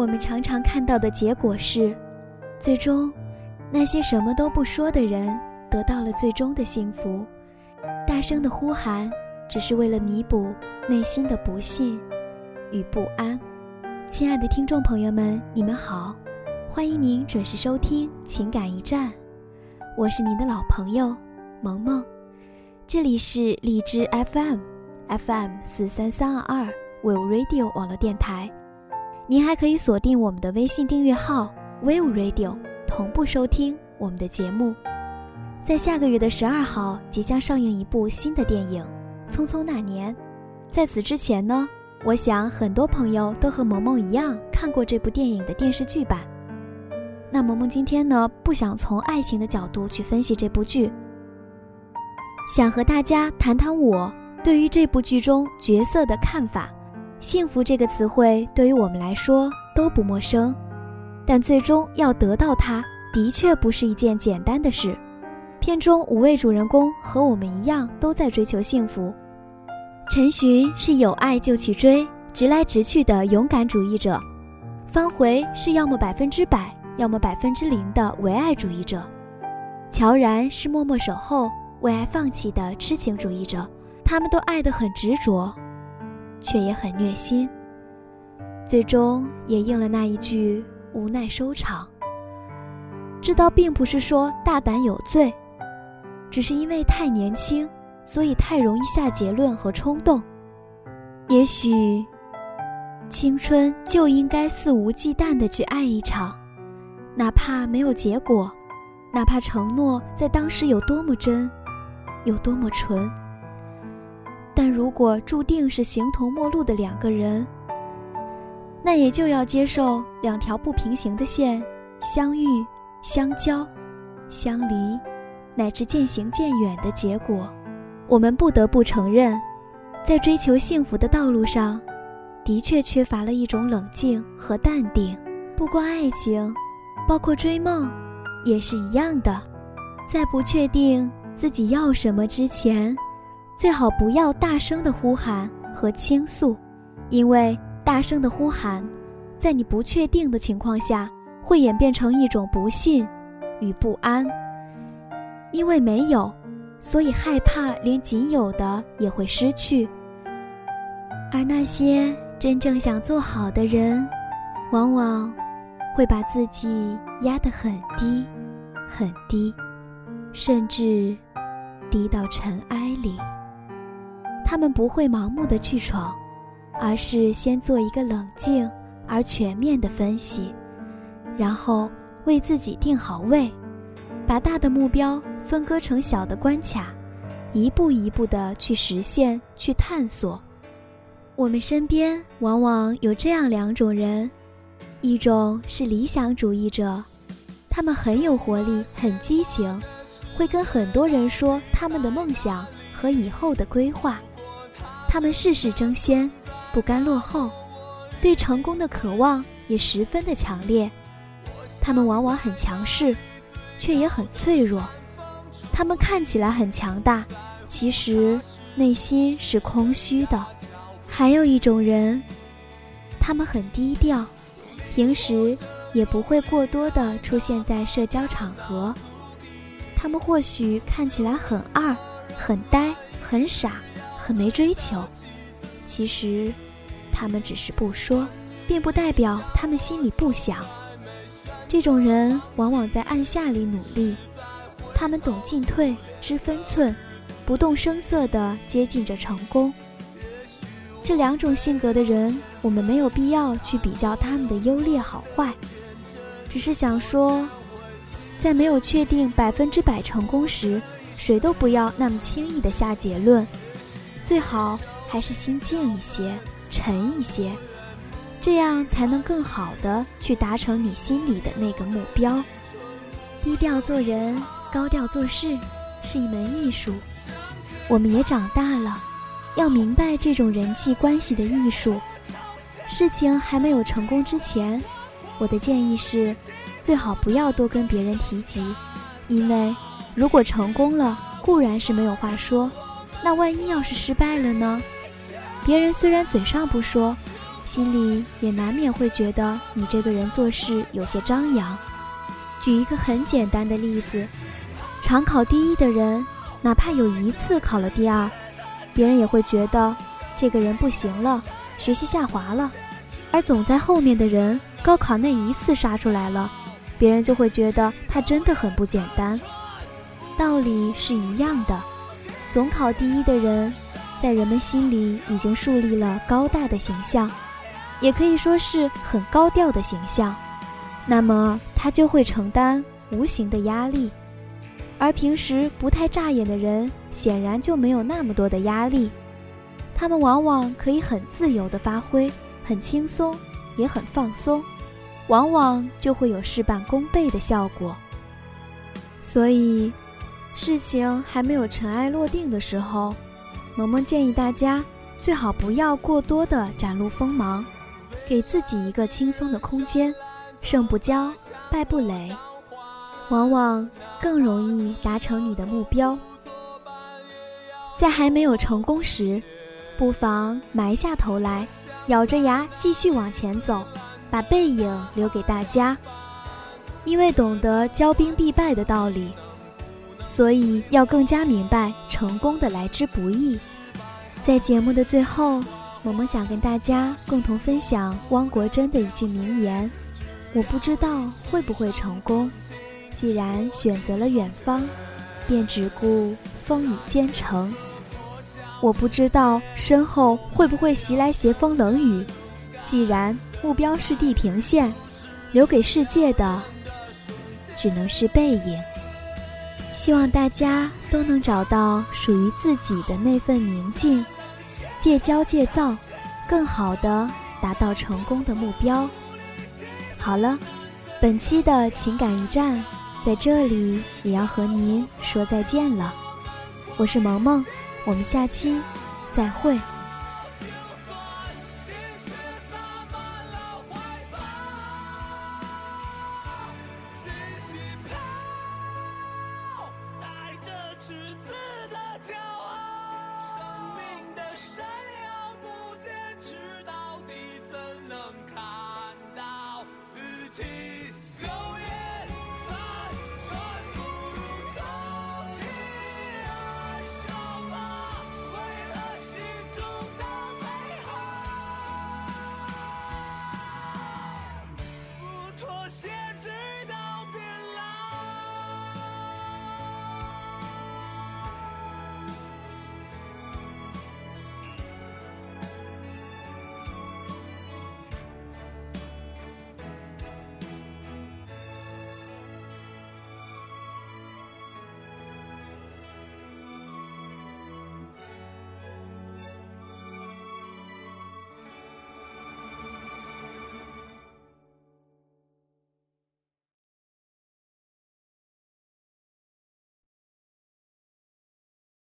我们常常看到的结果是，最终，那些什么都不说的人得到了最终的幸福。大声的呼喊，只是为了弥补内心的不幸与不安。亲爱的听众朋友们，你们好，欢迎您准时收听《情感驿站》，我是您的老朋友萌萌，这里是荔枝 FM，FM 四三三二二 w e Radio 网络电台。您还可以锁定我们的微信订阅号 Wave Radio，同步收听我们的节目。在下个月的十二号即将上映一部新的电影《匆匆那年》。在此之前呢，我想很多朋友都和萌萌一样看过这部电影的电视剧版。那萌萌今天呢，不想从爱情的角度去分析这部剧，想和大家谈谈我对于这部剧中角色的看法。幸福这个词汇对于我们来说都不陌生，但最终要得到它，的确不是一件简单的事。片中五位主人公和我们一样，都在追求幸福。陈寻是有爱就去追，直来直去的勇敢主义者；方回是要么百分之百，要么百分之零的唯爱主义者；乔然是默默守候、为爱放弃的痴情主义者。他们都爱得很执着。却也很虐心，最终也应了那一句无奈收场。这倒并不是说大胆有罪，只是因为太年轻，所以太容易下结论和冲动。也许，青春就应该肆无忌惮地去爱一场，哪怕没有结果，哪怕承诺在当时有多么真，有多么纯。但如果注定是形同陌路的两个人，那也就要接受两条不平行的线相遇、相交、相离，乃至渐行渐远的结果。我们不得不承认，在追求幸福的道路上，的确缺乏了一种冷静和淡定。不光爱情，包括追梦，也是一样的。在不确定自己要什么之前。最好不要大声的呼喊和倾诉，因为大声的呼喊，在你不确定的情况下，会演变成一种不信与不安。因为没有，所以害怕连仅有的也会失去。而那些真正想做好的人，往往会把自己压得很低，很低，甚至低到尘埃里。他们不会盲目的去闯，而是先做一个冷静而全面的分析，然后为自己定好位，把大的目标分割成小的关卡，一步一步的去实现、去探索。我们身边往往有这样两种人，一种是理想主义者，他们很有活力、很激情，会跟很多人说他们的梦想和以后的规划。他们事事争先，不甘落后，对成功的渴望也十分的强烈。他们往往很强势，却也很脆弱。他们看起来很强大，其实内心是空虚的。还有一种人，他们很低调，平时也不会过多的出现在社交场合。他们或许看起来很二，很呆，很傻。很没追求，其实，他们只是不说，并不代表他们心里不想。这种人往往在暗下里努力，他们懂进退，知分寸，不动声色地接近着成功。这两种性格的人，我们没有必要去比较他们的优劣好坏，只是想说，在没有确定百分之百成功时，谁都不要那么轻易地下结论。最好还是心静一些，沉一些，这样才能更好的去达成你心里的那个目标。低调做人，高调做事，是一门艺术。我们也长大了，要明白这种人际关系的艺术。事情还没有成功之前，我的建议是，最好不要多跟别人提及，因为如果成功了，固然是没有话说。那万一要是失败了呢？别人虽然嘴上不说，心里也难免会觉得你这个人做事有些张扬。举一个很简单的例子，常考第一的人，哪怕有一次考了第二，别人也会觉得这个人不行了，学习下滑了；而总在后面的人，高考那一次杀出来了，别人就会觉得他真的很不简单。道理是一样的，总考第一的人，在人们心里已经树立了高大的形象，也可以说是很高调的形象。那么他就会承担无形的压力，而平时不太扎眼的人，显然就没有那么多的压力。他们往往可以很自由的发挥，很轻松，也很放松，往往就会有事半功倍的效果。所以，事情还没有尘埃落定的时候，萌萌建议大家最好不要过多的展露锋芒，给自己一个轻松的空间。胜不骄，败不馁，往往更容易达成你的目标。在还没有成功时，不妨埋下头来，咬着牙继续往前走，把背影留给大家。因为懂得骄兵必败的道理，所以要更加明白成功的来之不易。在节目的最后，萌萌想跟大家共同分享汪国真的一句名言。我不知道会不会成功，既然选择了远方，便只顾风雨兼程。我不知道身后会不会袭来斜风冷雨，既然目标是地平线，留给世界的只能是背影。希望大家都能找到属于自己的那份宁静，戒骄戒躁，更好的达到成功的目标。好了，本期的情感驿站在这里也要和您说再见了。我是萌萌，我们下期再会。